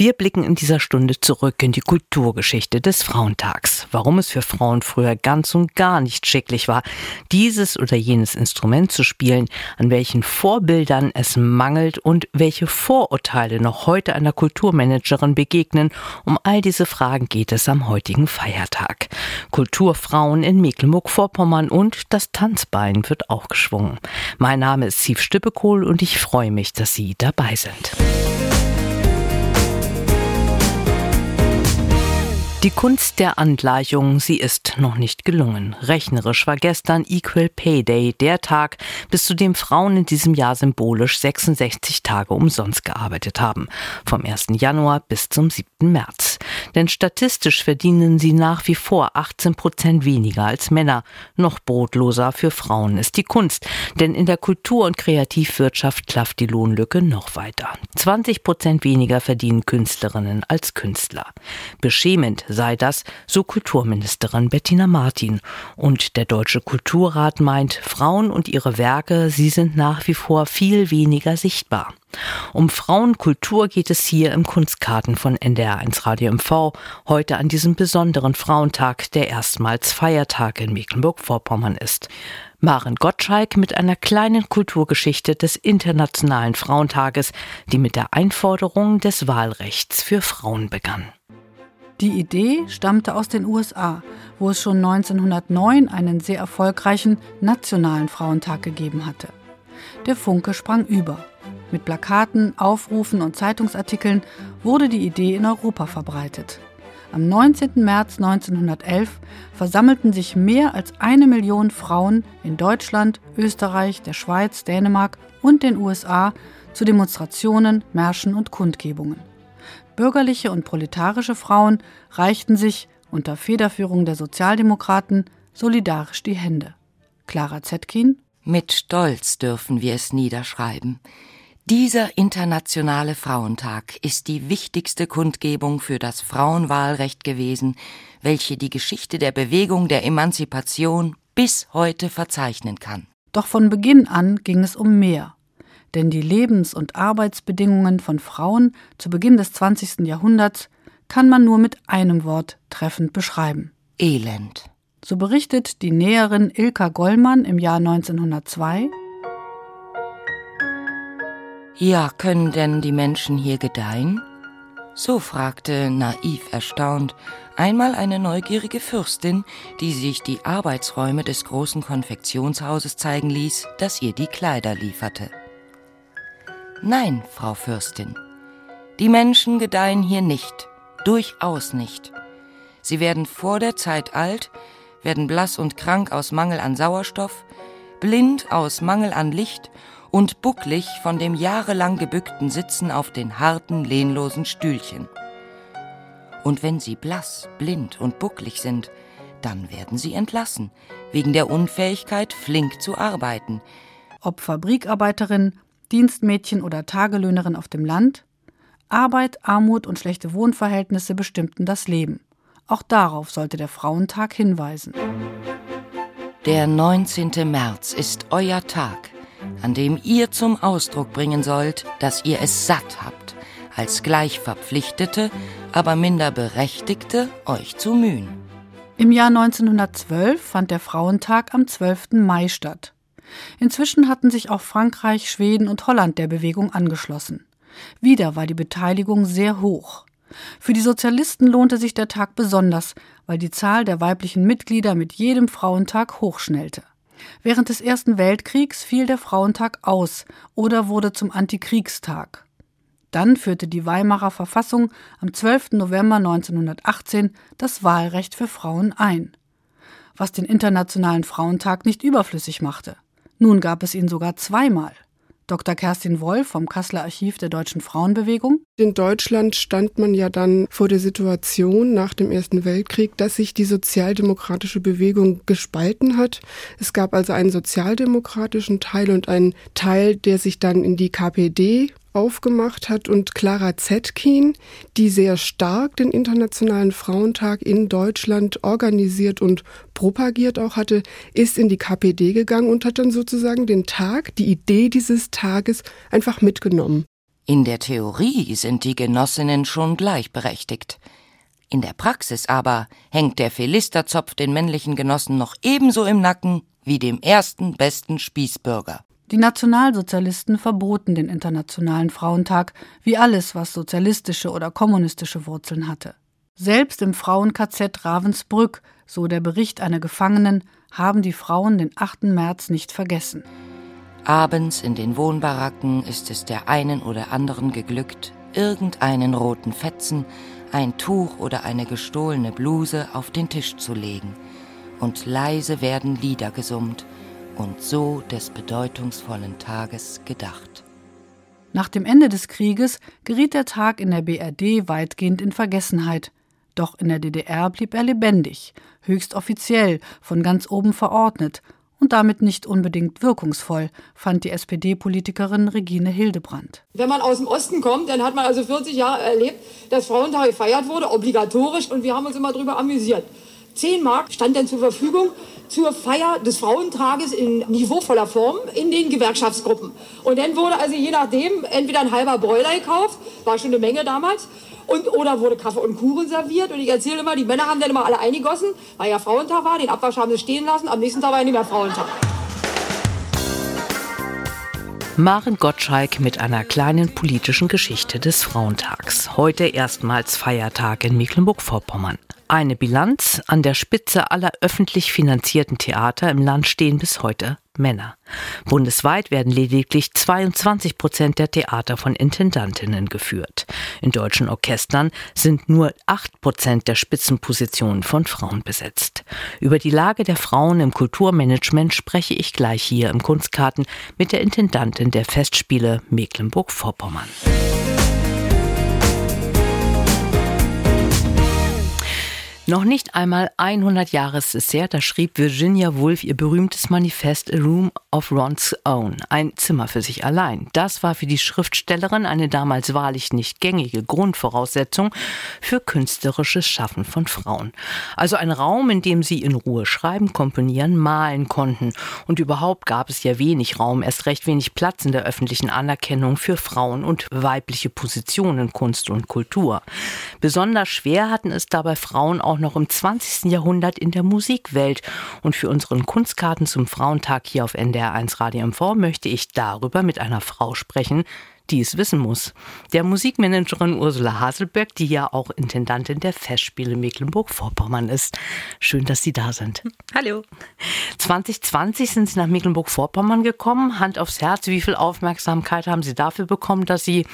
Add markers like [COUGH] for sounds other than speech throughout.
Wir blicken in dieser Stunde zurück in die Kulturgeschichte des Frauentags. Warum es für Frauen früher ganz und gar nicht schicklich war, dieses oder jenes Instrument zu spielen, an welchen Vorbildern es mangelt und welche Vorurteile noch heute einer Kulturmanagerin begegnen. Um all diese Fragen geht es am heutigen Feiertag. Kulturfrauen in Mecklenburg-Vorpommern und das Tanzbein wird auch geschwungen. Mein Name ist Siv Stippekohl und ich freue mich, dass Sie dabei sind. Die Kunst der Angleichung, sie ist noch nicht gelungen. Rechnerisch war gestern Equal Pay Day, der Tag, bis zu dem Frauen in diesem Jahr symbolisch 66 Tage umsonst gearbeitet haben. Vom 1. Januar bis zum 7. März. Denn statistisch verdienen sie nach wie vor 18 Prozent weniger als Männer. Noch brotloser für Frauen ist die Kunst. Denn in der Kultur- und Kreativwirtschaft klafft die Lohnlücke noch weiter. 20 Prozent weniger verdienen Künstlerinnen als Künstler. Beschämend sei das, so Kulturministerin Bettina Martin. Und der Deutsche Kulturrat meint, Frauen und ihre Werke, sie sind nach wie vor viel weniger sichtbar. Um Frauenkultur geht es hier im Kunstkarten von NDR1 Radio MV heute an diesem besonderen Frauentag, der erstmals Feiertag in Mecklenburg-Vorpommern ist. Maren Gottschalk mit einer kleinen Kulturgeschichte des Internationalen Frauentages, die mit der Einforderung des Wahlrechts für Frauen begann. Die Idee stammte aus den USA, wo es schon 1909 einen sehr erfolgreichen nationalen Frauentag gegeben hatte. Der Funke sprang über. Mit Plakaten, Aufrufen und Zeitungsartikeln wurde die Idee in Europa verbreitet. Am 19. März 1911 versammelten sich mehr als eine Million Frauen in Deutschland, Österreich, der Schweiz, Dänemark und den USA zu Demonstrationen, Märschen und Kundgebungen. Bürgerliche und proletarische Frauen reichten sich unter Federführung der Sozialdemokraten solidarisch die Hände. Clara Zetkin Mit Stolz dürfen wir es niederschreiben. Dieser internationale Frauentag ist die wichtigste Kundgebung für das Frauenwahlrecht gewesen, welche die Geschichte der Bewegung der Emanzipation bis heute verzeichnen kann. Doch von Beginn an ging es um mehr denn die Lebens- und Arbeitsbedingungen von Frauen zu Beginn des 20. Jahrhunderts kann man nur mit einem Wort treffend beschreiben. Elend. So berichtet die Näherin Ilka Gollmann im Jahr 1902 Ja, können denn die Menschen hier gedeihen? So fragte, naiv erstaunt, einmal eine neugierige Fürstin, die sich die Arbeitsräume des großen Konfektionshauses zeigen ließ, das ihr die Kleider lieferte. Nein, Frau Fürstin, die Menschen gedeihen hier nicht, durchaus nicht. Sie werden vor der Zeit alt, werden blass und krank aus Mangel an Sauerstoff, blind aus Mangel an Licht und bucklig von dem jahrelang gebückten Sitzen auf den harten, lehnlosen Stühlchen. Und wenn sie blass, blind und bucklig sind, dann werden sie entlassen, wegen der Unfähigkeit, flink zu arbeiten. Ob Fabrikarbeiterin, Dienstmädchen oder Tagelöhnerin auf dem Land, Arbeit, Armut und schlechte Wohnverhältnisse bestimmten das Leben. Auch darauf sollte der Frauentag hinweisen. Der 19. März ist euer Tag, an dem ihr zum Ausdruck bringen sollt, dass ihr es satt habt, als gleich Verpflichtete, aber minder Berechtigte euch zu mühen. Im Jahr 1912 fand der Frauentag am 12. Mai statt. Inzwischen hatten sich auch Frankreich, Schweden und Holland der Bewegung angeschlossen. Wieder war die Beteiligung sehr hoch. Für die Sozialisten lohnte sich der Tag besonders, weil die Zahl der weiblichen Mitglieder mit jedem Frauentag hochschnellte. Während des Ersten Weltkriegs fiel der Frauentag aus oder wurde zum Antikriegstag. Dann führte die Weimarer Verfassung am 12. November 1918 das Wahlrecht für Frauen ein, was den Internationalen Frauentag nicht überflüssig machte. Nun gab es ihn sogar zweimal. Dr. Kerstin Wolf vom Kasseler Archiv der Deutschen Frauenbewegung. In Deutschland stand man ja dann vor der Situation nach dem Ersten Weltkrieg, dass sich die sozialdemokratische Bewegung gespalten hat. Es gab also einen sozialdemokratischen Teil und einen Teil, der sich dann in die KPD aufgemacht hat und Clara Zetkin, die sehr stark den Internationalen Frauentag in Deutschland organisiert und propagiert auch hatte, ist in die KPD gegangen und hat dann sozusagen den Tag, die Idee dieses Tages einfach mitgenommen. In der Theorie sind die Genossinnen schon gleichberechtigt. In der Praxis aber hängt der Philisterzopf den männlichen Genossen noch ebenso im Nacken wie dem ersten besten Spießbürger. Die Nationalsozialisten verboten den Internationalen Frauentag wie alles, was sozialistische oder kommunistische Wurzeln hatte. Selbst im Frauen-KZ Ravensbrück, so der Bericht einer Gefangenen, haben die Frauen den 8. März nicht vergessen. Abends in den Wohnbaracken ist es der einen oder anderen geglückt, irgendeinen roten Fetzen, ein Tuch oder eine gestohlene Bluse auf den Tisch zu legen. Und leise werden Lieder gesummt und so des bedeutungsvollen Tages gedacht. Nach dem Ende des Krieges geriet der Tag in der BRD weitgehend in Vergessenheit. Doch in der DDR blieb er lebendig, höchst offiziell, von ganz oben verordnet und damit nicht unbedingt wirkungsvoll, fand die SPD-Politikerin Regine Hildebrandt. Wenn man aus dem Osten kommt, dann hat man also 40 Jahre erlebt, dass Frauentag gefeiert wurde, obligatorisch, und wir haben uns immer darüber amüsiert. 10 Mark stand dann zur Verfügung zur Feier des Frauentages in niveauvoller Form in den Gewerkschaftsgruppen. Und dann wurde also je nachdem entweder ein halber Bräuler gekauft, war schon eine Menge damals, und, oder wurde Kaffee und Kuchen serviert. Und ich erzähle immer, die Männer haben dann immer alle eingegossen, weil ja Frauentag war, den Abwasch haben sie stehen lassen, am nächsten Tag war ja nicht mehr Frauentag. Maren Gottschalk mit einer kleinen politischen Geschichte des Frauentags. Heute erstmals Feiertag in Mecklenburg-Vorpommern. Eine Bilanz. An der Spitze aller öffentlich finanzierten Theater im Land stehen bis heute Männer. Bundesweit werden lediglich 22 Prozent der Theater von Intendantinnen geführt. In deutschen Orchestern sind nur 8 Prozent der Spitzenpositionen von Frauen besetzt. Über die Lage der Frauen im Kulturmanagement spreche ich gleich hier im Kunstkarten mit der Intendantin der Festspiele Mecklenburg-Vorpommern. Noch nicht einmal 100 Jahre ist es her, da schrieb Virginia Woolf ihr berühmtes Manifest A Room of Ron's Own, ein Zimmer für sich allein. Das war für die Schriftstellerin eine damals wahrlich nicht gängige Grundvoraussetzung für künstlerisches Schaffen von Frauen. Also ein Raum, in dem sie in Ruhe schreiben, komponieren, malen konnten. Und überhaupt gab es ja wenig Raum, erst recht wenig Platz in der öffentlichen Anerkennung für Frauen und weibliche Positionen in Kunst und Kultur. Besonders schwer hatten es dabei Frauen auch noch im 20. Jahrhundert in der Musikwelt. Und für unseren Kunstkarten zum Frauentag hier auf NDR1 Radio MV möchte ich darüber mit einer Frau sprechen, die es wissen muss. Der Musikmanagerin Ursula Haselberg, die ja auch Intendantin der Festspiele Mecklenburg-Vorpommern ist. Schön, dass Sie da sind. Hallo. 2020 sind Sie nach Mecklenburg-Vorpommern gekommen. Hand aufs Herz, wie viel Aufmerksamkeit haben Sie dafür bekommen, dass Sie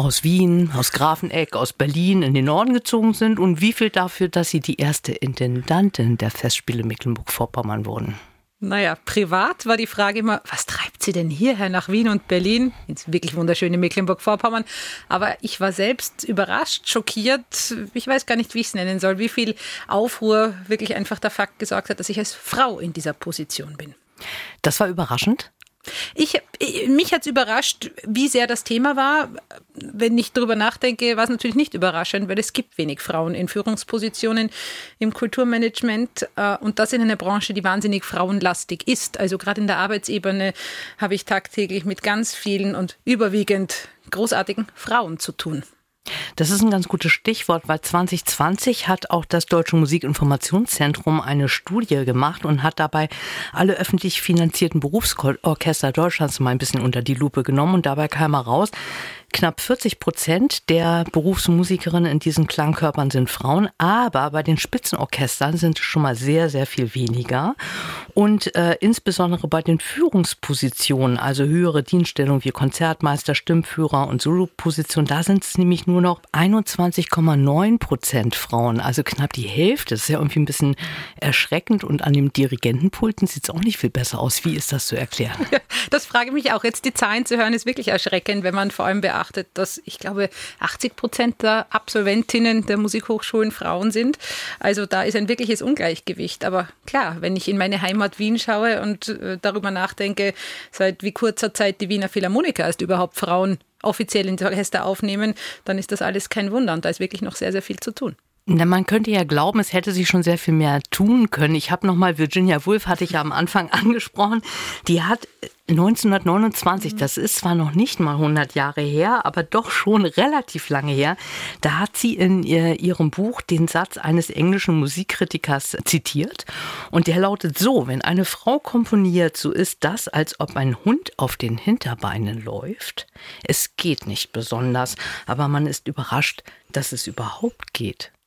aus Wien, aus Grafeneck, aus Berlin in den Norden gezogen sind und wie viel dafür, dass Sie die erste Intendantin der Festspiele Mecklenburg-Vorpommern wurden? Naja, privat war die Frage immer, was treibt sie denn hierher nach Wien und Berlin? Ins wirklich wunderschöne Mecklenburg-Vorpommern. Aber ich war selbst überrascht, schockiert. Ich weiß gar nicht, wie ich es nennen soll, wie viel Aufruhr wirklich einfach der Fakt gesorgt hat, dass ich als Frau in dieser Position bin. Das war überraschend? Ich, mich hat es überrascht, wie sehr das Thema war. Wenn ich darüber nachdenke, war es natürlich nicht überraschend, weil es gibt wenig Frauen in Führungspositionen im Kulturmanagement äh, und das in einer Branche, die wahnsinnig frauenlastig ist. Also gerade in der Arbeitsebene habe ich tagtäglich mit ganz vielen und überwiegend großartigen Frauen zu tun. Das ist ein ganz gutes Stichwort, weil 2020 hat auch das Deutsche Musikinformationszentrum eine Studie gemacht und hat dabei alle öffentlich finanzierten Berufsorchester Deutschlands mal ein bisschen unter die Lupe genommen. Und dabei kam heraus, Knapp 40 Prozent der Berufsmusikerinnen in diesen Klangkörpern sind Frauen, aber bei den Spitzenorchestern sind es schon mal sehr, sehr viel weniger. Und äh, insbesondere bei den Führungspositionen, also höhere Dienststellungen wie Konzertmeister, Stimmführer und Solopositionen, da sind es nämlich nur noch 21,9 Prozent Frauen, also knapp die Hälfte. Das ist ja irgendwie ein bisschen erschreckend und an dem Dirigentenpulten sieht es auch nicht viel besser aus. Wie ist das zu erklären? [LAUGHS] das frage ich mich auch. Jetzt die Zahlen zu hören, ist wirklich erschreckend, wenn man vor allem beachtet, beachtet, dass ich glaube 80 Prozent der Absolventinnen der Musikhochschulen Frauen sind. Also da ist ein wirkliches Ungleichgewicht. Aber klar, wenn ich in meine Heimat Wien schaue und äh, darüber nachdenke, seit wie kurzer Zeit die Wiener Philharmoniker erst überhaupt Frauen offiziell ins Orchester aufnehmen, dann ist das alles kein Wunder und da ist wirklich noch sehr, sehr viel zu tun. Na, man könnte ja glauben, es hätte sie schon sehr viel mehr tun können. Ich habe nochmal Virginia Woolf, hatte ich ja am Anfang [LAUGHS] angesprochen. Die hat 1929, das ist zwar noch nicht mal 100 Jahre her, aber doch schon relativ lange her, da hat sie in ihrem Buch den Satz eines englischen Musikkritikers zitiert. Und der lautet so, wenn eine Frau komponiert, so ist das, als ob ein Hund auf den Hinterbeinen läuft. Es geht nicht besonders, aber man ist überrascht, dass es überhaupt geht.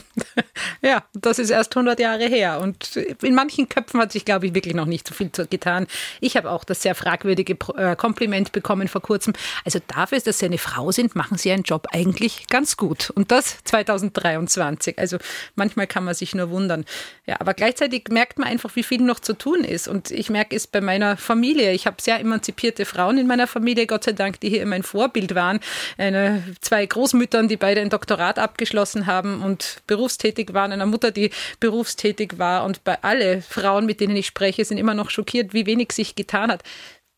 [LAUGHS] ja, das ist erst 100 Jahre her. Und in manchen Köpfen hat sich, glaube ich, wirklich noch nicht so viel getan. Ich habe auch das sehr fragwürdige äh, Kompliment bekommen vor kurzem. Also dafür, dass Sie eine Frau sind, machen Sie Ihren Job eigentlich ganz gut. Und das 2023. Also manchmal kann man sich nur wundern. Ja, aber gleichzeitig merkt man einfach, wie viel noch zu tun ist. Und ich merke es bei meiner Familie. Ich habe sehr emanzipierte Frauen in meiner Familie, Gott sei Dank, die hier mein Vorbild waren. Eine, zwei Großmüttern, die beide ein Doktorat abgeschlossen haben und berufstätig waren, einer Mutter, die berufstätig war. Und bei alle Frauen, mit denen ich spreche, sind immer noch schockiert, wie wenig sich getan hat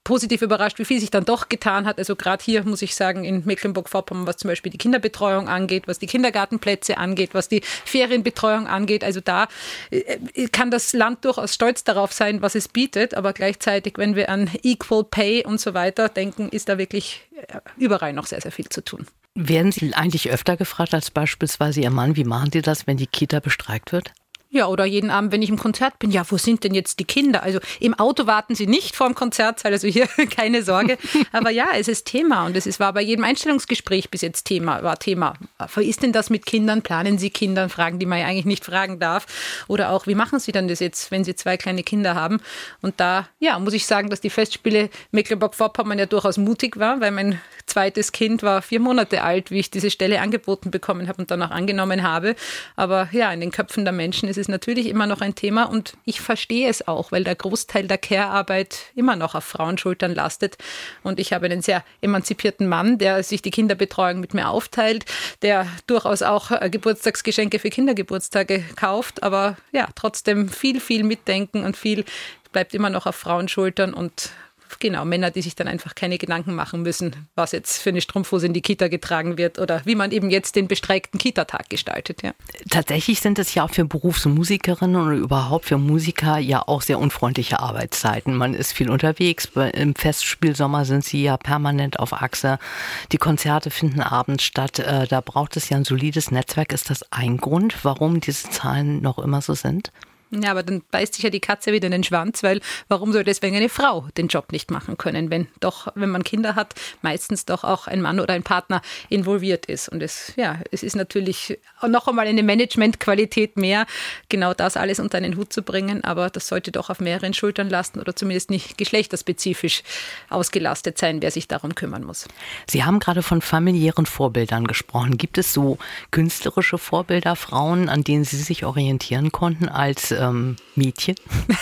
positiv überrascht, wie viel sich dann doch getan hat. Also gerade hier muss ich sagen, in Mecklenburg-Vorpommern, was zum Beispiel die Kinderbetreuung angeht, was die Kindergartenplätze angeht, was die Ferienbetreuung angeht. Also da äh, kann das Land durchaus stolz darauf sein, was es bietet. Aber gleichzeitig, wenn wir an Equal Pay und so weiter denken, ist da wirklich äh, überall noch sehr, sehr viel zu tun. Werden Sie eigentlich öfter gefragt als beispielsweise Ihr Mann, wie machen Sie das, wenn die Kita bestreikt wird? Ja, oder jeden Abend, wenn ich im Konzert bin, ja, wo sind denn jetzt die Kinder? Also im Auto warten sie nicht vor dem Konzertsaal, also hier [LAUGHS] keine Sorge. Aber ja, es ist Thema und es ist, war bei jedem Einstellungsgespräch bis jetzt Thema, war Thema. Wie ist denn das mit Kindern? Planen Sie Kindern? Fragen, die man ja eigentlich nicht fragen darf. Oder auch, wie machen Sie dann das jetzt, wenn Sie zwei kleine Kinder haben? Und da, ja, muss ich sagen, dass die Festspiele Mecklenburg-Vorpommern ja durchaus mutig war, weil mein zweites Kind war vier Monate alt, wie ich diese Stelle angeboten bekommen habe und dann auch angenommen habe. Aber ja, in den Köpfen der Menschen ist es ist natürlich immer noch ein Thema und ich verstehe es auch, weil der Großteil der Care-Arbeit immer noch auf Frauenschultern lastet. Und ich habe einen sehr emanzipierten Mann, der sich die Kinderbetreuung mit mir aufteilt, der durchaus auch äh, Geburtstagsgeschenke für Kindergeburtstage kauft, aber ja, trotzdem viel, viel mitdenken und viel bleibt immer noch auf Frauenschultern und genau, Männer, die sich dann einfach keine Gedanken machen müssen, was jetzt für eine Strumpfhose in die Kita getragen wird oder wie man eben jetzt den bestreikten Kita-Tag gestaltet. Ja. Tatsächlich sind es ja auch für Berufsmusikerinnen und überhaupt für Musiker ja auch sehr unfreundliche Arbeitszeiten. Man ist viel unterwegs. Im Festspielsommer sind sie ja permanent auf Achse. Die Konzerte finden abends statt. Äh, da braucht es ja ein solides Netzwerk. Ist das ein Grund, warum diese Zahlen noch immer so sind? Ja, aber dann beißt sich ja die Katze wieder in den Schwanz, weil warum soll deswegen eine Frau den Job nicht machen können, wenn doch, wenn man Kinder hat, meistens doch auch ein Mann oder ein Partner involviert ist. Und es, ja, es ist natürlich noch einmal eine Managementqualität mehr, genau das alles unter einen Hut zu bringen, aber das sollte doch auf mehreren Schultern lasten oder zumindest nicht geschlechterspezifisch ausgelastet sein, wer sich darum kümmern muss. Sie haben gerade von familiären Vorbildern gesprochen. Gibt es so künstlerische Vorbilder, Frauen, an denen Sie sich orientieren konnten als ähm, Mädchen?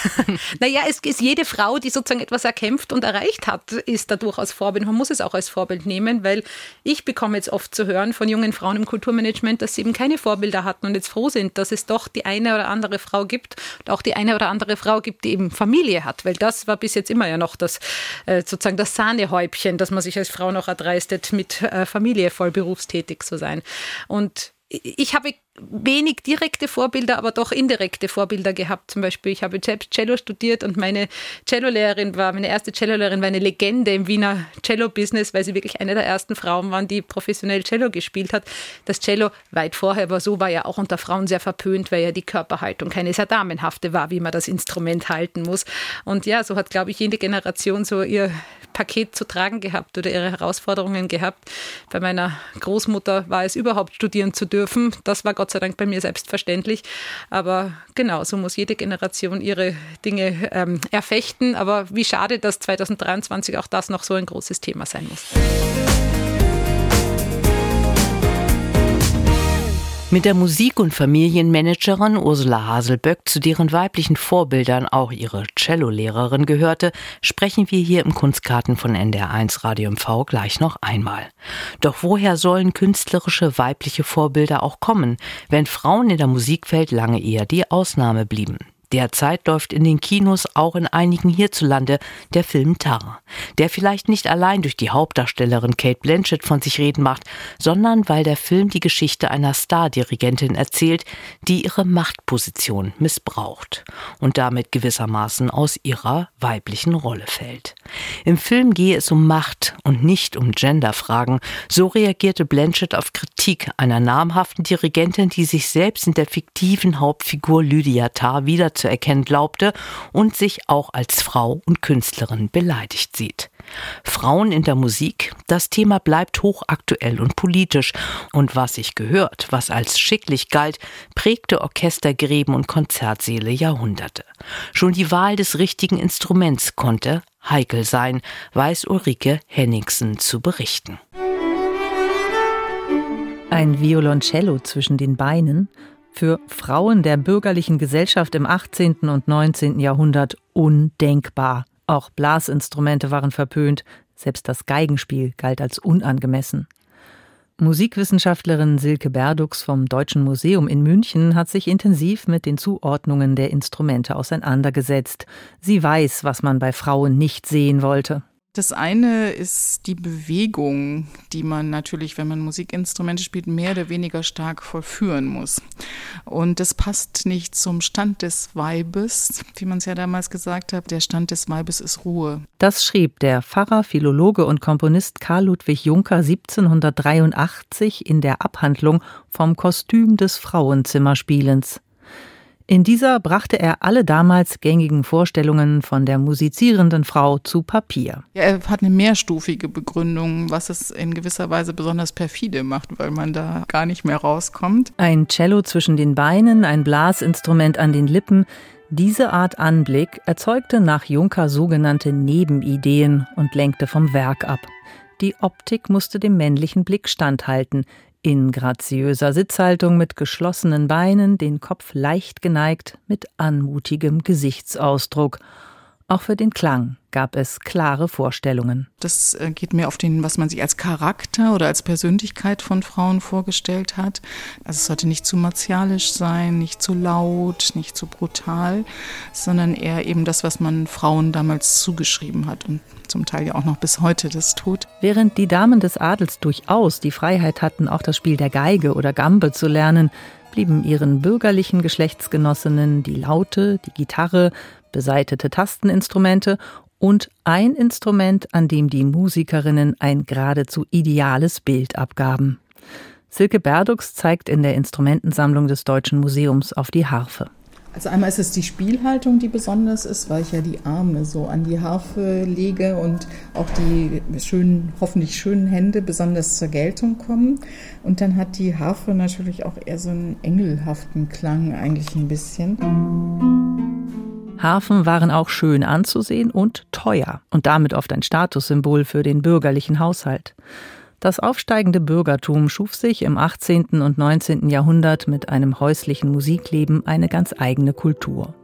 [LAUGHS] naja, es ist jede Frau, die sozusagen etwas erkämpft und erreicht hat, ist da durchaus Vorbild. Man muss es auch als Vorbild nehmen, weil ich bekomme jetzt oft zu hören von jungen Frauen im Kulturmanagement, dass sie eben keine Vorbilder hatten und jetzt froh sind, dass es doch die eine oder andere Frau gibt und auch die eine oder andere Frau gibt, die eben Familie hat, weil das war bis jetzt immer ja noch das äh, sozusagen das Sahnehäubchen, dass man sich als Frau noch erdreistet, mit äh, Familie voll berufstätig zu sein. Und ich habe wenig direkte Vorbilder, aber doch indirekte Vorbilder gehabt. Zum Beispiel, ich habe selbst Cello studiert und meine Cellolehrerin war, meine erste Cellolehrerin war eine Legende im Wiener Cello-Business, weil sie wirklich eine der ersten Frauen waren, die professionell Cello gespielt hat. Das Cello weit vorher war so, war ja auch unter Frauen sehr verpönt, weil ja die Körperhaltung keine sehr damenhafte war, wie man das Instrument halten muss. Und ja, so hat, glaube ich, jede Generation so ihr Paket zu tragen gehabt oder ihre Herausforderungen gehabt. Bei meiner Großmutter war es überhaupt studieren zu dürfen. Das war Gott sei Dank bei mir selbstverständlich. Aber genau, so muss jede Generation ihre Dinge ähm, erfechten. Aber wie schade, dass 2023 auch das noch so ein großes Thema sein muss. Mit der Musik- und Familienmanagerin Ursula Haselböck, zu deren weiblichen Vorbildern auch ihre Cellolehrerin gehörte, sprechen wir hier im Kunstkarten von NDR1 Radio MV gleich noch einmal. Doch woher sollen künstlerische weibliche Vorbilder auch kommen, wenn Frauen in der Musikwelt lange eher die Ausnahme blieben? Derzeit läuft in den Kinos auch in einigen hierzulande der Film Tar, der vielleicht nicht allein durch die Hauptdarstellerin Kate Blanchett von sich reden macht, sondern weil der Film die Geschichte einer Stardirigentin erzählt, die ihre Machtposition missbraucht und damit gewissermaßen aus ihrer weiblichen Rolle fällt. Im Film gehe es um Macht und nicht um Genderfragen. So reagierte Blanchett auf Kritik einer namhaften Dirigentin, die sich selbst in der fiktiven Hauptfigur Lydia Tarr wiederzuerkennen glaubte und sich auch als Frau und Künstlerin beleidigt sieht. Frauen in der Musik, das Thema bleibt hochaktuell und politisch. Und was sich gehört, was als schicklich galt, prägte Orchestergräben und Konzertsäle Jahrhunderte. Schon die Wahl des richtigen Instruments konnte heikel sein, weiß Ulrike Henningsen zu berichten. Ein Violoncello zwischen den Beinen, für Frauen der bürgerlichen Gesellschaft im 18. und 19. Jahrhundert undenkbar. Auch Blasinstrumente waren verpönt, selbst das Geigenspiel galt als unangemessen. Musikwissenschaftlerin Silke Berdux vom Deutschen Museum in München hat sich intensiv mit den Zuordnungen der Instrumente auseinandergesetzt. Sie weiß, was man bei Frauen nicht sehen wollte. Das eine ist die Bewegung, die man natürlich, wenn man Musikinstrumente spielt, mehr oder weniger stark vollführen muss. Und das passt nicht zum Stand des Weibes, wie man es ja damals gesagt hat. Der Stand des Weibes ist Ruhe. Das schrieb der Pfarrer, Philologe und Komponist Karl Ludwig Juncker 1783 in der Abhandlung vom Kostüm des Frauenzimmerspielens. In dieser brachte er alle damals gängigen Vorstellungen von der musizierenden Frau zu Papier. Ja, er hat eine mehrstufige Begründung, was es in gewisser Weise besonders perfide macht, weil man da gar nicht mehr rauskommt. Ein Cello zwischen den Beinen, ein Blasinstrument an den Lippen, diese Art Anblick erzeugte nach Juncker sogenannte Nebenideen und lenkte vom Werk ab. Die Optik musste dem männlichen Blick standhalten, in graziöser Sitzhaltung mit geschlossenen Beinen, den Kopf leicht geneigt, mit anmutigem Gesichtsausdruck. Auch für den Klang gab es klare Vorstellungen. Das äh, geht mehr auf den, was man sich als Charakter oder als Persönlichkeit von Frauen vorgestellt hat. Also es sollte nicht zu martialisch sein, nicht zu laut, nicht zu brutal, sondern eher eben das, was man Frauen damals zugeschrieben hat und zum Teil ja auch noch bis heute das tut. Während die Damen des Adels durchaus die Freiheit hatten, auch das Spiel der Geige oder Gambe zu lernen, blieben ihren bürgerlichen Geschlechtsgenossinnen die Laute, die Gitarre, beseitete Tasteninstrumente und ein Instrument, an dem die Musikerinnen ein geradezu ideales Bild abgaben. Silke Berdux zeigt in der Instrumentensammlung des Deutschen Museums auf die Harfe. Also einmal ist es die Spielhaltung, die besonders ist, weil ich ja die Arme so an die Harfe lege und auch die schönen, hoffentlich schönen Hände besonders zur Geltung kommen. Und dann hat die Harfe natürlich auch eher so einen engelhaften Klang eigentlich ein bisschen. Harfen waren auch schön anzusehen und teuer und damit oft ein Statussymbol für den bürgerlichen Haushalt. Das aufsteigende Bürgertum schuf sich im 18. und 19. Jahrhundert mit einem häuslichen Musikleben eine ganz eigene Kultur.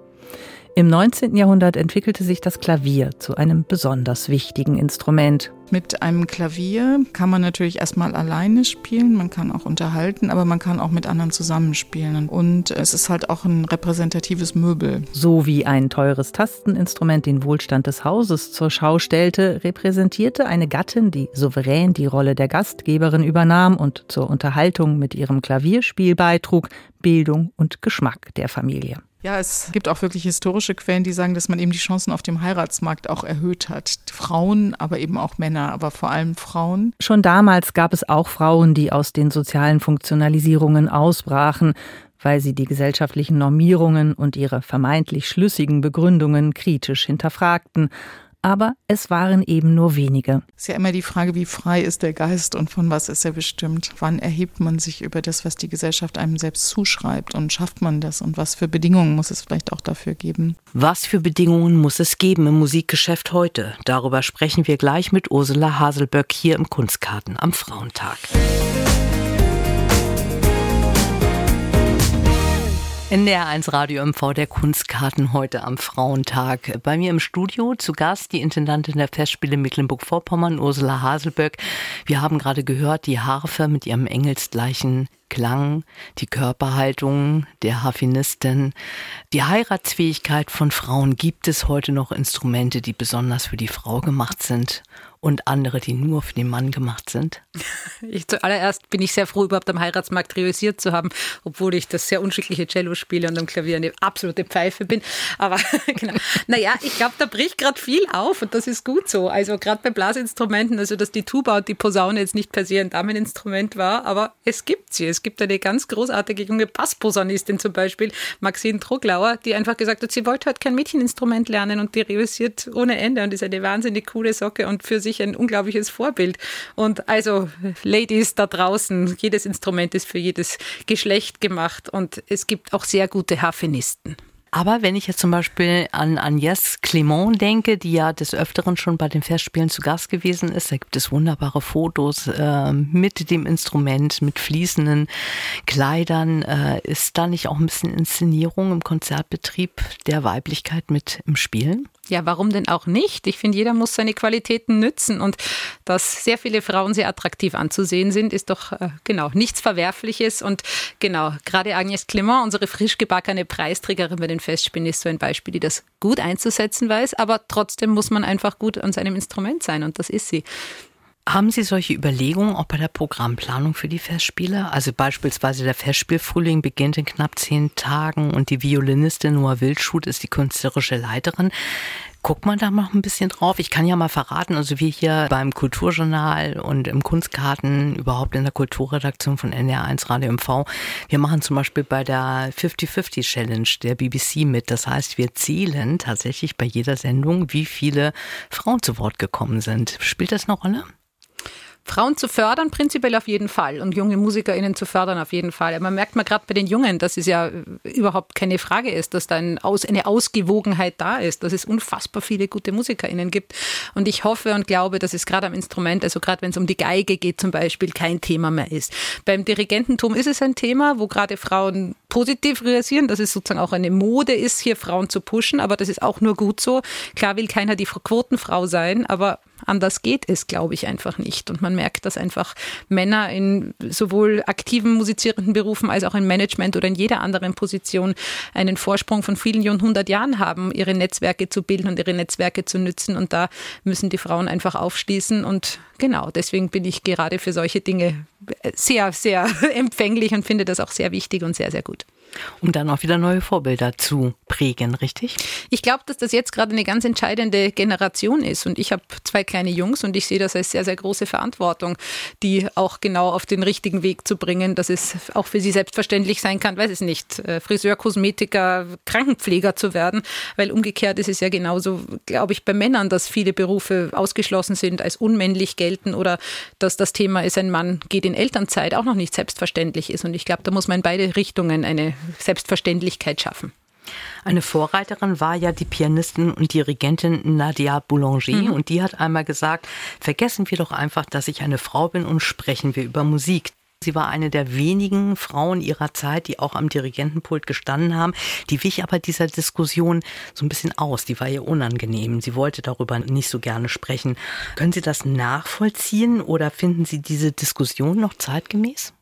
Im 19. Jahrhundert entwickelte sich das Klavier zu einem besonders wichtigen Instrument. Mit einem Klavier kann man natürlich erstmal alleine spielen, man kann auch unterhalten, aber man kann auch mit anderen zusammenspielen. Und es ist halt auch ein repräsentatives Möbel. So wie ein teures Tasteninstrument den Wohlstand des Hauses zur Schau stellte, repräsentierte eine Gattin, die souverän die Rolle der Gastgeberin übernahm und zur Unterhaltung mit ihrem Klavierspiel beitrug, Bildung und Geschmack der Familie. Ja, es gibt auch wirklich historische Quellen, die sagen, dass man eben die Chancen auf dem Heiratsmarkt auch erhöht hat. Frauen, aber eben auch Männer, aber vor allem Frauen. Schon damals gab es auch Frauen, die aus den sozialen Funktionalisierungen ausbrachen, weil sie die gesellschaftlichen Normierungen und ihre vermeintlich schlüssigen Begründungen kritisch hinterfragten aber es waren eben nur wenige. Es ist ja immer die Frage, wie frei ist der Geist und von was ist er bestimmt? Wann erhebt man sich über das, was die Gesellschaft einem selbst zuschreibt und schafft man das und was für Bedingungen muss es vielleicht auch dafür geben? Was für Bedingungen muss es geben im Musikgeschäft heute? Darüber sprechen wir gleich mit Ursula Haselböck hier im Kunstkarten am Frauentag. NDR1 Radio MV der Kunstkarten heute am Frauentag. Bei mir im Studio zu Gast die Intendantin der Festspiele Mecklenburg-Vorpommern, Ursula Haselböck. Wir haben gerade gehört, die Harfe mit ihrem engelsgleichen Klang, die Körperhaltung der Harfenistin, die Heiratsfähigkeit von Frauen. Gibt es heute noch Instrumente, die besonders für die Frau gemacht sind? Und andere, die nur für den Mann gemacht sind? [LAUGHS] Ich, zuallererst bin ich sehr froh, überhaupt am Heiratsmarkt realisiert zu haben, obwohl ich das sehr unschickliche Cello spiele und am Klavier eine absolute Pfeife bin. Aber [LAUGHS] genau. Naja, ich glaube, da bricht gerade viel auf und das ist gut so. Also gerade bei Blasinstrumenten, also dass die Tuba und die Posaune jetzt nicht per se ein Dameninstrument war, aber es gibt sie. Es gibt eine ganz großartige junge Passposaunistin zum Beispiel, Maxine Troglauer, die einfach gesagt hat, sie wollte halt kein Mädcheninstrument lernen und die realisiert ohne Ende und ist eine wahnsinnig coole Socke und für sie sich ein unglaubliches Vorbild. Und also, Ladies da draußen, jedes Instrument ist für jedes Geschlecht gemacht und es gibt auch sehr gute Harfenisten. Aber wenn ich jetzt zum Beispiel an Agnès Clément denke, die ja des Öfteren schon bei den Festspielen zu Gast gewesen ist, da gibt es wunderbare Fotos äh, mit dem Instrument, mit fließenden Kleidern. Äh, ist da nicht auch ein bisschen Inszenierung im Konzertbetrieb der Weiblichkeit mit im Spiel? Ja, warum denn auch nicht? Ich finde, jeder muss seine Qualitäten nützen und dass sehr viele Frauen sehr attraktiv anzusehen sind, ist doch äh, genau nichts Verwerfliches und genau, gerade Agnes Clement, unsere frisch gebackene Preisträgerin bei den Festspielen, ist so ein Beispiel, die das gut einzusetzen weiß, aber trotzdem muss man einfach gut an seinem Instrument sein und das ist sie. Haben Sie solche Überlegungen auch bei der Programmplanung für die Festspiele? Also beispielsweise der Festspielfrühling beginnt in knapp zehn Tagen und die Violinistin Noah Wildschut ist die künstlerische Leiterin. Guckt man da noch ein bisschen drauf? Ich kann ja mal verraten, also wir hier beim Kulturjournal und im Kunstkarten, überhaupt in der Kulturredaktion von NR1 Radio MV, wir machen zum Beispiel bei der 50-50 Challenge der BBC mit. Das heißt, wir zählen tatsächlich bei jeder Sendung, wie viele Frauen zu Wort gekommen sind. Spielt das eine Rolle? Frauen zu fördern, prinzipiell auf jeden Fall und junge MusikerInnen zu fördern, auf jeden Fall. Man merkt mal gerade bei den Jungen, dass es ja überhaupt keine Frage ist, dass da ein Aus, eine Ausgewogenheit da ist, dass es unfassbar viele gute MusikerInnen gibt. Und ich hoffe und glaube, dass es gerade am Instrument, also gerade wenn es um die Geige geht zum Beispiel, kein Thema mehr ist. Beim Dirigententum ist es ein Thema, wo gerade Frauen positiv realisieren, dass es sozusagen auch eine Mode ist, hier Frauen zu pushen, aber das ist auch nur gut so. Klar will keiner die Quotenfrau sein, aber anders geht es, glaube ich, einfach nicht. Und man merkt, dass einfach Männer in sowohl aktiven musizierenden Berufen als auch im Management oder in jeder anderen Position einen Vorsprung von vielen Jahrhundert Jahren haben, ihre Netzwerke zu bilden und ihre Netzwerke zu nützen. Und da müssen die Frauen einfach aufschließen. Und genau, deswegen bin ich gerade für solche Dinge sehr, sehr [LAUGHS] empfänglich und finde das auch sehr wichtig und sehr, sehr gut. Um dann auch wieder neue Vorbilder zu prägen, richtig? Ich glaube, dass das jetzt gerade eine ganz entscheidende Generation ist. Und ich habe zwei kleine Jungs und ich sehe das als sehr, sehr große Verantwortung, die auch genau auf den richtigen Weg zu bringen, dass es auch für sie selbstverständlich sein kann, weiß es nicht, äh, Friseur, Kosmetiker, Krankenpfleger zu werden. Weil umgekehrt ist es ja genauso, glaube ich, bei Männern, dass viele Berufe ausgeschlossen sind, als unmännlich gelten oder dass das Thema ist, ein Mann geht in Elternzeit, auch noch nicht selbstverständlich ist. Und ich glaube, da muss man in beide Richtungen eine Selbstverständlichkeit schaffen. Eine Vorreiterin war ja die Pianistin und Dirigentin Nadia Boulanger mhm. und die hat einmal gesagt, vergessen wir doch einfach, dass ich eine Frau bin und sprechen wir über Musik. Sie war eine der wenigen Frauen ihrer Zeit, die auch am Dirigentenpult gestanden haben. Die wich aber dieser Diskussion so ein bisschen aus. Die war ihr unangenehm. Sie wollte darüber nicht so gerne sprechen. Können Sie das nachvollziehen oder finden Sie diese Diskussion noch zeitgemäß?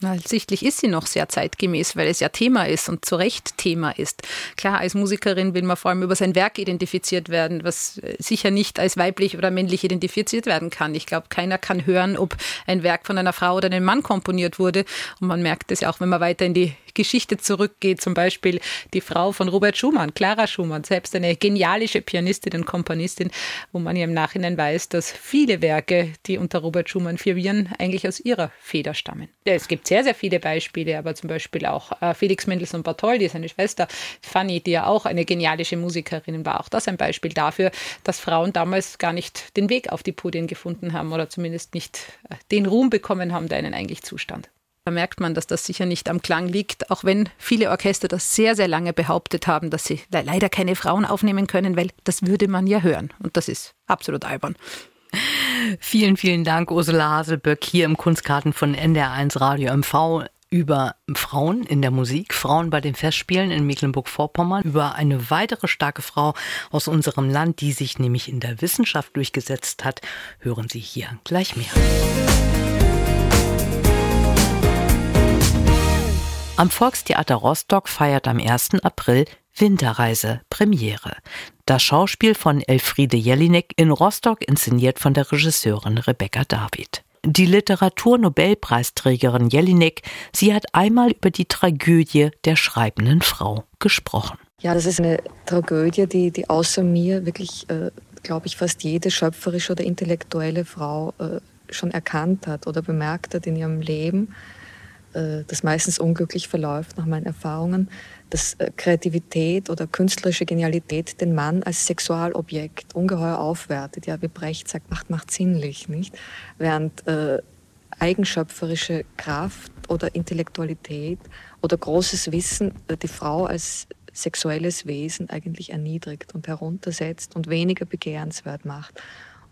Na, sichtlich ist sie noch sehr zeitgemäß, weil es ja Thema ist und zu Recht Thema ist. Klar, als Musikerin will man vor allem über sein Werk identifiziert werden, was äh, sicher nicht als weiblich oder männlich identifiziert werden kann. Ich glaube, keiner kann hören, ob ein Werk von einer Frau oder einem Mann komponiert wurde. Und man merkt es ja auch, wenn man weiter in die Geschichte zurückgeht, zum Beispiel die Frau von Robert Schumann, Clara Schumann, selbst eine genialische Pianistin und Komponistin, wo man ja im Nachhinein weiß, dass viele Werke, die unter Robert Schumann firmieren, eigentlich aus ihrer Feder stammen. Es gibt sehr, sehr viele Beispiele, aber zum Beispiel auch äh, Felix Mendelssohn Bartholdy, seine Schwester Fanny, die ja auch eine genialische Musikerin war. Auch das ein Beispiel dafür, dass Frauen damals gar nicht den Weg auf die Podien gefunden haben oder zumindest nicht äh, den Ruhm bekommen haben, der ihnen eigentlich zustand. Merkt man, dass das sicher nicht am Klang liegt, auch wenn viele Orchester das sehr, sehr lange behauptet haben, dass sie leider keine Frauen aufnehmen können, weil das würde man ja hören. Und das ist absolut albern. Vielen, vielen Dank, Ursula Haselböck, hier im Kunstkarten von NDR1 Radio MV. über Frauen in der Musik, Frauen bei den Festspielen in Mecklenburg-Vorpommern, über eine weitere starke Frau aus unserem Land, die sich nämlich in der Wissenschaft durchgesetzt hat, hören Sie hier gleich mehr. Am Volkstheater Rostock feiert am 1. April Winterreise Premiere. Das Schauspiel von Elfriede Jelinek in Rostock inszeniert von der Regisseurin Rebecca David. Die Literaturnobelpreisträgerin Jelinek, sie hat einmal über die Tragödie der schreibenden Frau gesprochen. Ja, das ist eine Tragödie, die, die außer mir wirklich, äh, glaube ich, fast jede schöpferische oder intellektuelle Frau äh, schon erkannt hat oder bemerkt hat in ihrem Leben, das meistens unglücklich verläuft nach meinen Erfahrungen dass äh, Kreativität oder künstlerische Genialität den Mann als Sexualobjekt ungeheuer aufwertet. Ja, wie Brecht sagt, macht macht sinnlich, nicht? Während äh, eigenschöpferische Kraft oder Intellektualität oder großes Wissen äh, die Frau als sexuelles Wesen eigentlich erniedrigt und heruntersetzt und weniger begehrenswert macht.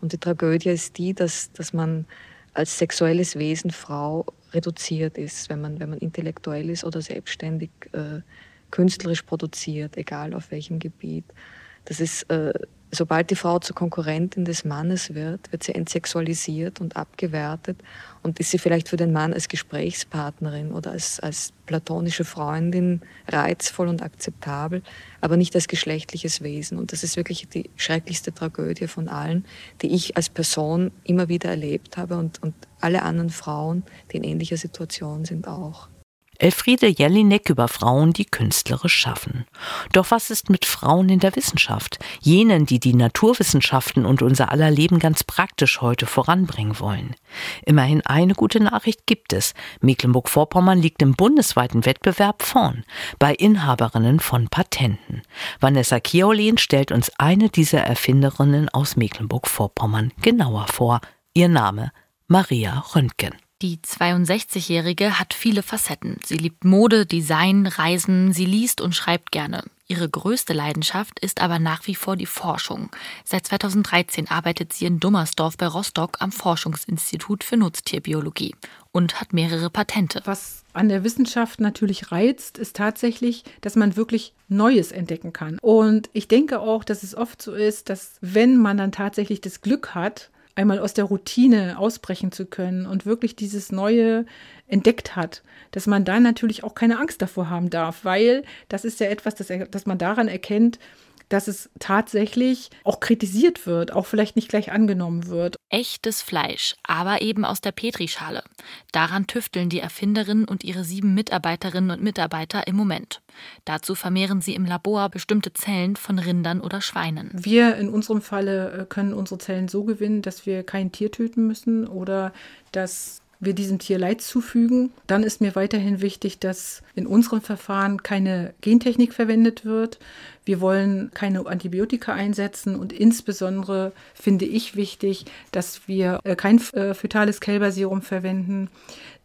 Und die Tragödie ist die, dass, dass man als sexuelles Wesen Frau reduziert ist, wenn man, wenn man intellektuell ist oder selbstständig äh, künstlerisch produziert, egal auf welchem Gebiet. Das ist, äh, sobald die Frau zur Konkurrentin des Mannes wird, wird sie entsexualisiert und abgewertet und ist sie vielleicht für den Mann als Gesprächspartnerin oder als, als platonische Freundin reizvoll und akzeptabel, aber nicht als geschlechtliches Wesen. Und das ist wirklich die schrecklichste Tragödie von allen, die ich als Person immer wieder erlebt habe und, und alle anderen Frauen, die in ähnlicher Situation sind, auch. Elfriede Jelinek über Frauen, die künstlerisch schaffen. Doch was ist mit Frauen in der Wissenschaft? Jenen, die die Naturwissenschaften und unser aller Leben ganz praktisch heute voranbringen wollen. Immerhin eine gute Nachricht gibt es. Mecklenburg-Vorpommern liegt im bundesweiten Wettbewerb vorn, bei Inhaberinnen von Patenten. Vanessa Kiolen stellt uns eine dieser Erfinderinnen aus Mecklenburg-Vorpommern genauer vor. Ihr Name Maria Röntgen. Die 62-Jährige hat viele Facetten. Sie liebt Mode, Design, Reisen, sie liest und schreibt gerne. Ihre größte Leidenschaft ist aber nach wie vor die Forschung. Seit 2013 arbeitet sie in Dummersdorf bei Rostock am Forschungsinstitut für Nutztierbiologie und hat mehrere Patente. Was an der Wissenschaft natürlich reizt, ist tatsächlich, dass man wirklich Neues entdecken kann. Und ich denke auch, dass es oft so ist, dass wenn man dann tatsächlich das Glück hat, einmal aus der Routine ausbrechen zu können und wirklich dieses Neue entdeckt hat, dass man dann natürlich auch keine Angst davor haben darf, weil das ist ja etwas, das, das man daran erkennt, dass es tatsächlich auch kritisiert wird, auch vielleicht nicht gleich angenommen wird. Echtes Fleisch, aber eben aus der Petrischale. Daran tüfteln die Erfinderin und ihre sieben Mitarbeiterinnen und Mitarbeiter im Moment. Dazu vermehren sie im Labor bestimmte Zellen von Rindern oder Schweinen. Wir in unserem Falle äh, können unsere Zellen so gewinnen, dass wir kein Tier töten müssen oder dass wir diesem Tier Leid zufügen. Dann ist mir weiterhin wichtig, dass in unserem Verfahren keine Gentechnik verwendet wird. Wir wollen keine Antibiotika einsetzen und insbesondere finde ich wichtig, dass wir äh, kein äh, fetales Kälberserum verwenden,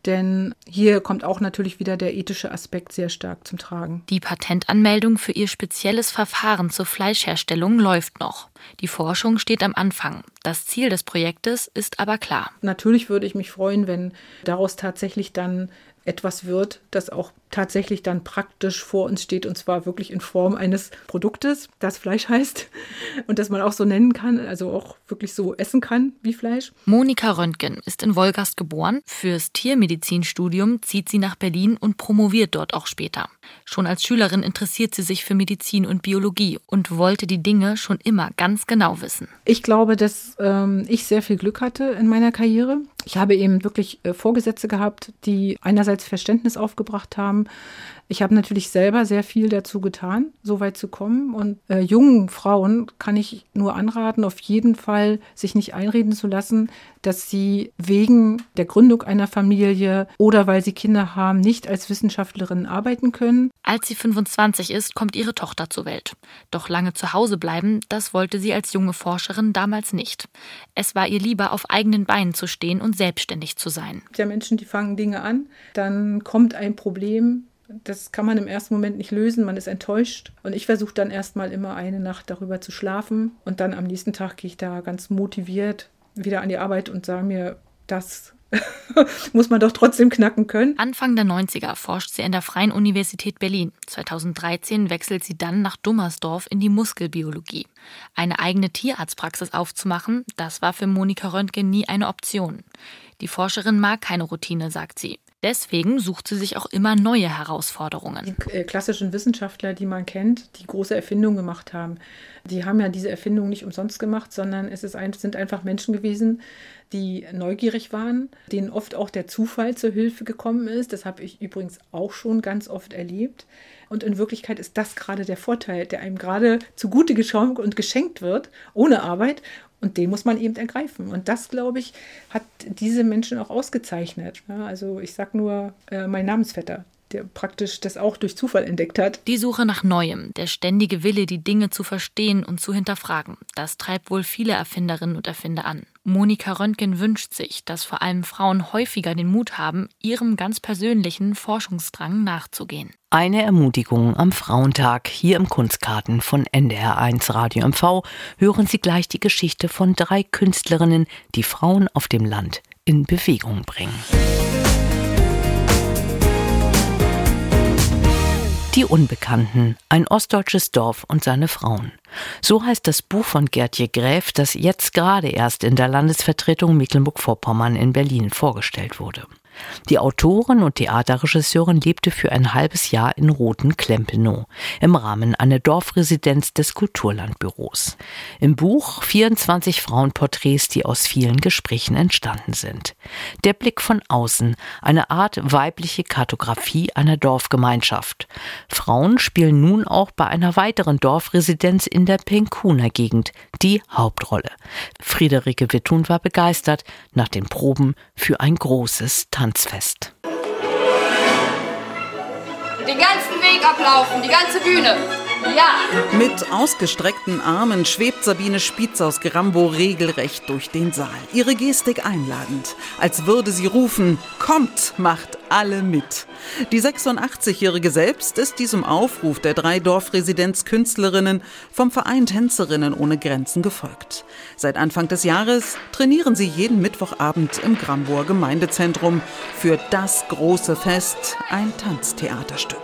denn hier kommt auch natürlich wieder der ethische Aspekt sehr stark zum Tragen. Die Patentanmeldung für ihr spezielles Verfahren zur Fleischherstellung läuft noch. Die Forschung steht am Anfang. Das Ziel des Projektes ist aber klar. Natürlich würde ich mich freuen, wenn daraus tatsächlich dann etwas wird, das auch tatsächlich dann praktisch vor uns steht und zwar wirklich in Form eines Produktes, das Fleisch heißt [LAUGHS] und das man auch so nennen kann, also auch wirklich so essen kann wie Fleisch. Monika Röntgen ist in Wolgast geboren. Fürs Tiermedizinstudium zieht sie nach Berlin und promoviert dort auch später. Schon als Schülerin interessiert sie sich für Medizin und Biologie und wollte die Dinge schon immer ganz genau wissen. Ich glaube, dass ähm, ich sehr viel Glück hatte in meiner Karriere. Ich habe eben wirklich äh, Vorgesetzte gehabt, die einerseits Verständnis aufgebracht haben, ich habe natürlich selber sehr viel dazu getan, so weit zu kommen. Und äh, jungen Frauen kann ich nur anraten, auf jeden Fall sich nicht einreden zu lassen, dass sie wegen der Gründung einer Familie oder weil sie Kinder haben, nicht als Wissenschaftlerin arbeiten können. Als sie 25 ist, kommt ihre Tochter zur Welt. Doch lange zu Hause bleiben, das wollte sie als junge Forscherin damals nicht. Es war ihr lieber, auf eigenen Beinen zu stehen und selbstständig zu sein. Ja, Menschen, die fangen Dinge an, dann kommt ein Problem, das kann man im ersten Moment nicht lösen, man ist enttäuscht. Und ich versuche dann erstmal immer eine Nacht darüber zu schlafen. Und dann am nächsten Tag gehe ich da ganz motiviert wieder an die Arbeit und sage mir, das [LAUGHS] muss man doch trotzdem knacken können. Anfang der 90er forscht sie an der Freien Universität Berlin. 2013 wechselt sie dann nach Dummersdorf in die Muskelbiologie. Eine eigene Tierarztpraxis aufzumachen, das war für Monika Röntgen nie eine Option. Die Forscherin mag keine Routine, sagt sie. Deswegen sucht sie sich auch immer neue Herausforderungen. Die äh, klassischen Wissenschaftler, die man kennt, die große Erfindungen gemacht haben, die haben ja diese Erfindung nicht umsonst gemacht, sondern es ist ein, sind einfach Menschen gewesen, die neugierig waren, denen oft auch der Zufall zur Hilfe gekommen ist. Das habe ich übrigens auch schon ganz oft erlebt. Und in Wirklichkeit ist das gerade der Vorteil, der einem gerade zugute geschaut und geschenkt wird, ohne Arbeit. Und den muss man eben ergreifen. Und das, glaube ich, hat diese Menschen auch ausgezeichnet. Ja, also ich sage nur äh, mein Namensvetter, der praktisch das auch durch Zufall entdeckt hat. Die Suche nach Neuem, der ständige Wille, die Dinge zu verstehen und zu hinterfragen, das treibt wohl viele Erfinderinnen und Erfinder an. Monika Röntgen wünscht sich, dass vor allem Frauen häufiger den Mut haben, ihrem ganz persönlichen Forschungsdrang nachzugehen. Eine Ermutigung am Frauentag hier im Kunstkarten von NDR1 Radio MV hören Sie gleich die Geschichte von drei Künstlerinnen, die Frauen auf dem Land in Bewegung bringen. Die Unbekannten, ein ostdeutsches Dorf und seine Frauen. So heißt das Buch von Gertje Gräf, das jetzt gerade erst in der Landesvertretung Mecklenburg-Vorpommern in Berlin vorgestellt wurde. Die Autorin und Theaterregisseurin lebte für ein halbes Jahr in Roten-Klempenow im Rahmen einer Dorfresidenz des Kulturlandbüros. Im Buch 24 Frauenporträts, die aus vielen Gesprächen entstanden sind. Der Blick von außen, eine Art weibliche Kartografie einer Dorfgemeinschaft. Frauen spielen nun auch bei einer weiteren Dorfresidenz in der Penkuner Gegend die Hauptrolle. Friederike Wittun war begeistert nach den Proben für ein großes Tanz. Tanzfest. Den ganzen Weg ablaufen, die ganze Bühne. Ja. Mit ausgestreckten Armen schwebt Sabine Spitz aus Grambo regelrecht durch den Saal. Ihre Gestik einladend, als würde sie rufen: Kommt, macht alle mit. Die 86-Jährige selbst ist diesem Aufruf der drei Dorfresidenzkünstlerinnen vom Verein Tänzerinnen ohne Grenzen gefolgt. Seit Anfang des Jahres trainieren sie jeden Mittwochabend im Gramboer Gemeindezentrum für das große Fest, ein Tanztheaterstück.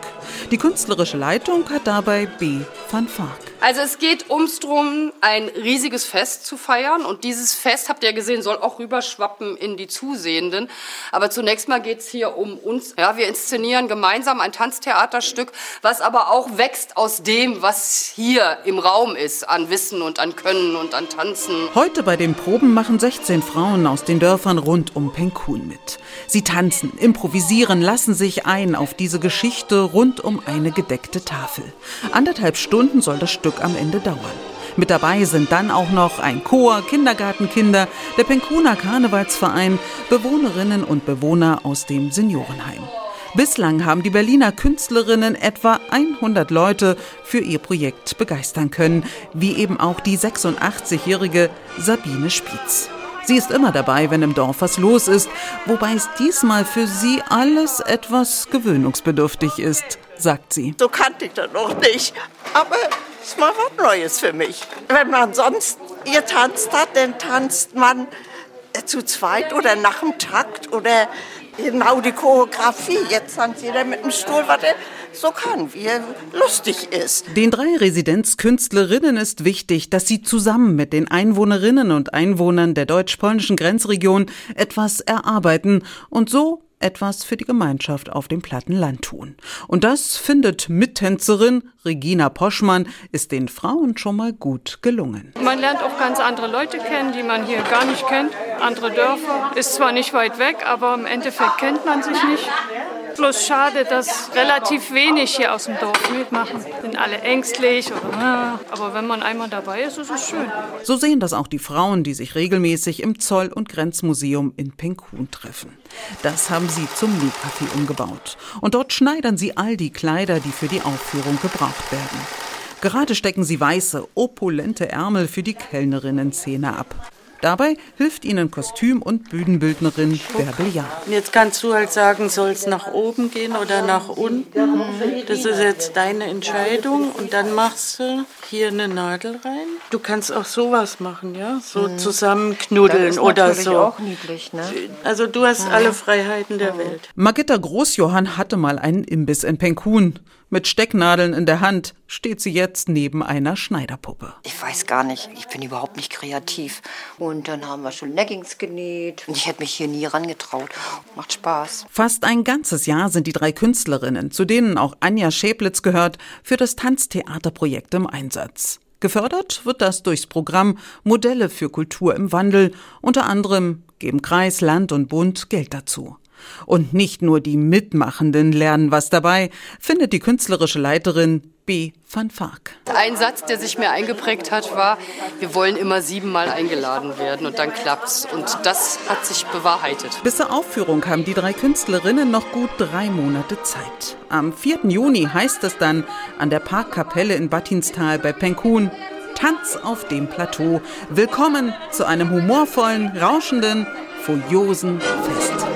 Die künstlerische Leitung hat dabei B. van Fark. Also es geht ums drum, ein riesiges Fest zu feiern. Und dieses Fest, habt ihr gesehen, soll auch rüberschwappen in die Zusehenden. Aber zunächst mal geht es hier um uns. Ja, wir inszenieren gemeinsam ein Tanztheaterstück, was aber auch wächst aus dem, was hier im Raum ist, an Wissen und an Können und an Tanzen. Heute bei den Proben machen 16 Frauen aus den Dörfern rund um Penkun mit. Sie tanzen, improvisieren, lassen sich ein auf diese Geschichte rund um eine gedeckte Tafel. Anderthalb Stunden soll das Stück am Ende dauern. Mit dabei sind dann auch noch ein Chor, Kindergartenkinder, der Penkuner Karnevalsverein, Bewohnerinnen und Bewohner aus dem Seniorenheim. Bislang haben die Berliner Künstlerinnen etwa 100 Leute für ihr Projekt begeistern können, wie eben auch die 86-jährige Sabine Spitz. Sie ist immer dabei, wenn im Dorf was los ist, wobei es diesmal für sie alles etwas gewöhnungsbedürftig ist, sagt sie. So kannte ich das noch nicht. Aber es mal was Neues für mich. Wenn man sonst getanzt hat, dann tanzt man zu zweit oder nach dem Takt oder genau die Choreografie. Jetzt tanzt jeder mit dem Stuhl, was er so kann, wie er lustig ist. Den drei Residenzkünstlerinnen ist wichtig, dass sie zusammen mit den Einwohnerinnen und Einwohnern der deutsch-polnischen Grenzregion etwas erarbeiten und so etwas für die Gemeinschaft auf dem platten Land tun. Und das findet Mittänzerin Regina Poschmann ist den Frauen schon mal gut gelungen. Man lernt auch ganz andere Leute kennen, die man hier gar nicht kennt. Andere Dörfer. Ist zwar nicht weit weg, aber im Endeffekt kennt man sich nicht bloß schade, dass relativ wenig hier aus dem Dorf mitmachen. Sind alle ängstlich oder, ah. aber wenn man einmal dabei ist, ist es schön. So sehen das auch die Frauen, die sich regelmäßig im Zoll- und Grenzmuseum in Penkun treffen. Das haben sie zum Nähcafé umgebaut. Und dort schneidern sie all die Kleider, die für die Aufführung gebraucht werden. Gerade stecken sie weiße, opulente Ärmel für die Kellnerinnen-Szene ab. Dabei hilft ihnen Kostüm- und Bühnenbildnerin Bärbel Jahr. Jetzt kannst du halt sagen, soll es nach oben gehen oder nach unten. Das ist jetzt deine Entscheidung. Und dann machst du hier eine Nadel rein. Du kannst auch sowas machen, ja? So Mhm. zusammenknuddeln oder so. auch niedlich, ne? Also du hast Mhm. alle Freiheiten der Welt. Magitta Großjohann hatte mal einen Imbiss in Penkun. Mit Stecknadeln in der Hand steht sie jetzt neben einer Schneiderpuppe. Ich weiß gar nicht, ich bin überhaupt nicht kreativ. Und dann haben wir schon Leggings genäht. Und ich hätte mich hier nie rangetraut. Macht Spaß. Fast ein ganzes Jahr sind die drei Künstlerinnen, zu denen auch Anja Schäblitz gehört, für das Tanztheaterprojekt im Einsatz. Gefördert wird das durchs Programm Modelle für Kultur im Wandel. Unter anderem geben Kreis, Land und Bund Geld dazu. Und nicht nur die Mitmachenden lernen was dabei, findet die künstlerische Leiterin B. van Fark. Ein Satz, der sich mir eingeprägt hat, war, wir wollen immer siebenmal eingeladen werden und dann klappt's. Und das hat sich bewahrheitet. Bis zur Aufführung haben die drei Künstlerinnen noch gut drei Monate Zeit. Am 4. Juni heißt es dann an der Parkkapelle in Battinstal bei Penkun Tanz auf dem Plateau. Willkommen zu einem humorvollen, rauschenden, furiosen Fest.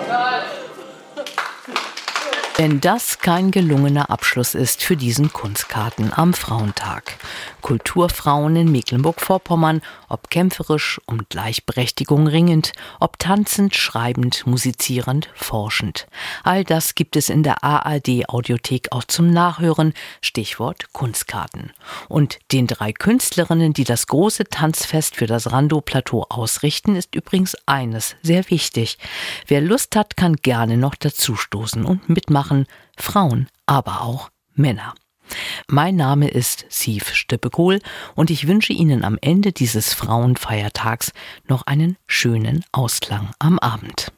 Wenn das kein gelungener Abschluss ist für diesen Kunstkarten am Frauentag. Kulturfrauen in Mecklenburg-Vorpommern, ob kämpferisch um Gleichberechtigung ringend, ob tanzend, schreibend, musizierend, forschend. All das gibt es in der ARD-Audiothek auch zum Nachhören, Stichwort Kunstkarten. Und den drei Künstlerinnen, die das große Tanzfest für das Rando-Plateau ausrichten, ist übrigens eines sehr wichtig. Wer Lust hat, kann gerne noch dazustoßen und mitmachen, Frauen, aber auch Männer. Mein Name ist Siv Stippekohl und ich wünsche Ihnen am Ende dieses Frauenfeiertags noch einen schönen Ausklang am Abend.